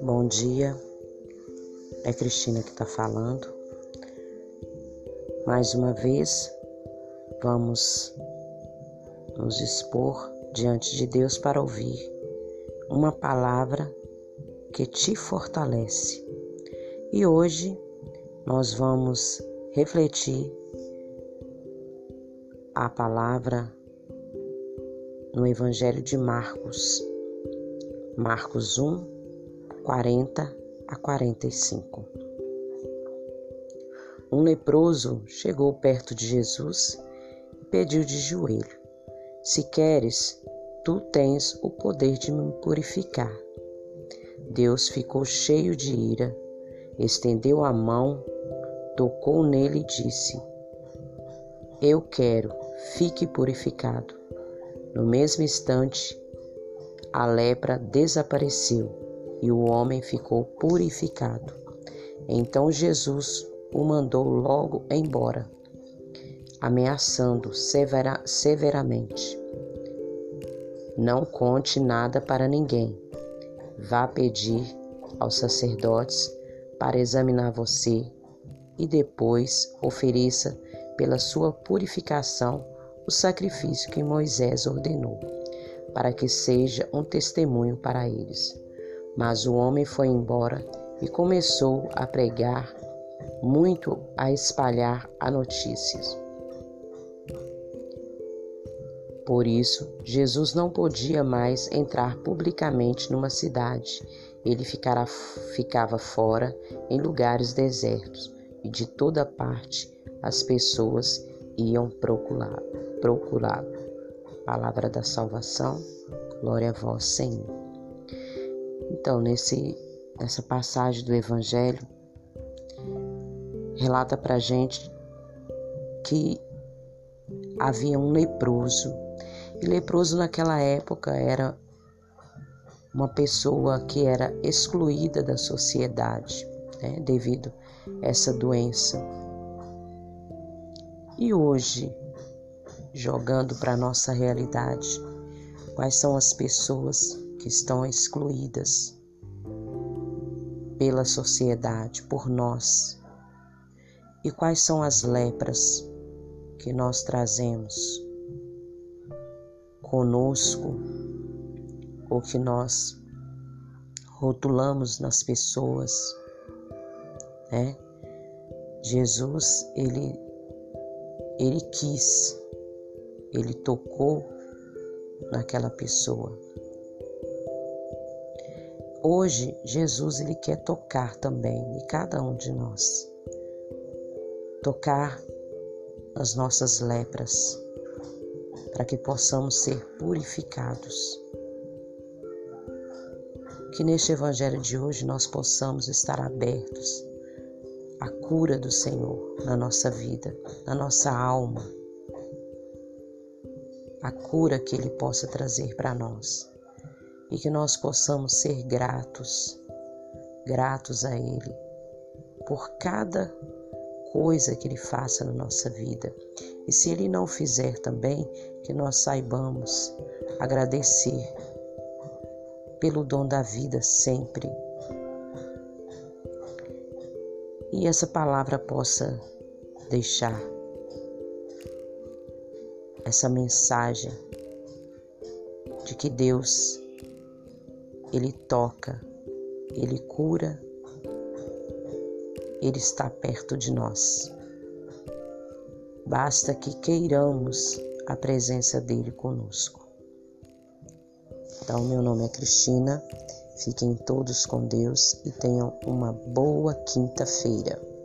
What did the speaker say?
Bom dia, é Cristina que está falando. Mais uma vez, vamos nos expor diante de Deus para ouvir uma palavra que te fortalece. E hoje nós vamos refletir a palavra no Evangelho de Marcos, Marcos 1, 40 a 45. Um leproso chegou perto de Jesus e pediu de joelho: Se queres, tu tens o poder de me purificar. Deus ficou cheio de ira, estendeu a mão, tocou nele e disse: Eu quero, fique purificado. No mesmo instante, a lepra desapareceu e o homem ficou purificado. Então Jesus o mandou logo embora, ameaçando severa, severamente: Não conte nada para ninguém. Vá pedir aos sacerdotes para examinar você e depois ofereça pela sua purificação o sacrifício que Moisés ordenou, para que seja um testemunho para eles. Mas o homem foi embora e começou a pregar muito, a espalhar a notícias. Por isso, Jesus não podia mais entrar publicamente numa cidade. Ele ficara, ficava fora em lugares desertos e de toda parte as pessoas iam procurá-lo. Procurá Palavra da salvação, glória a vós, Senhor. Então, nesse, nessa passagem do Evangelho, relata para gente que havia um leproso. E leproso naquela época era uma pessoa que era excluída da sociedade né, devido a essa doença. E hoje, jogando para a nossa realidade, quais são as pessoas que estão excluídas pela sociedade, por nós. E quais são as lepras que nós trazemos conosco ou que nós rotulamos nas pessoas, né? Jesus, ele ele quis, ele tocou naquela pessoa. Hoje, Jesus ele quer tocar também em cada um de nós. Tocar as nossas lepras, para que possamos ser purificados. Que neste evangelho de hoje nós possamos estar abertos à cura do Senhor na nossa vida, na nossa alma. A cura que ele possa trazer para nós e que nós possamos ser gratos, gratos a Ele por cada coisa que Ele faça na nossa vida. E se Ele não fizer também, que nós saibamos agradecer pelo dom da vida sempre. E essa palavra possa deixar essa mensagem de que Deus ele toca, Ele cura, Ele está perto de nós. Basta que queiramos a presença dele conosco. Então, meu nome é Cristina, fiquem todos com Deus e tenham uma boa quinta-feira.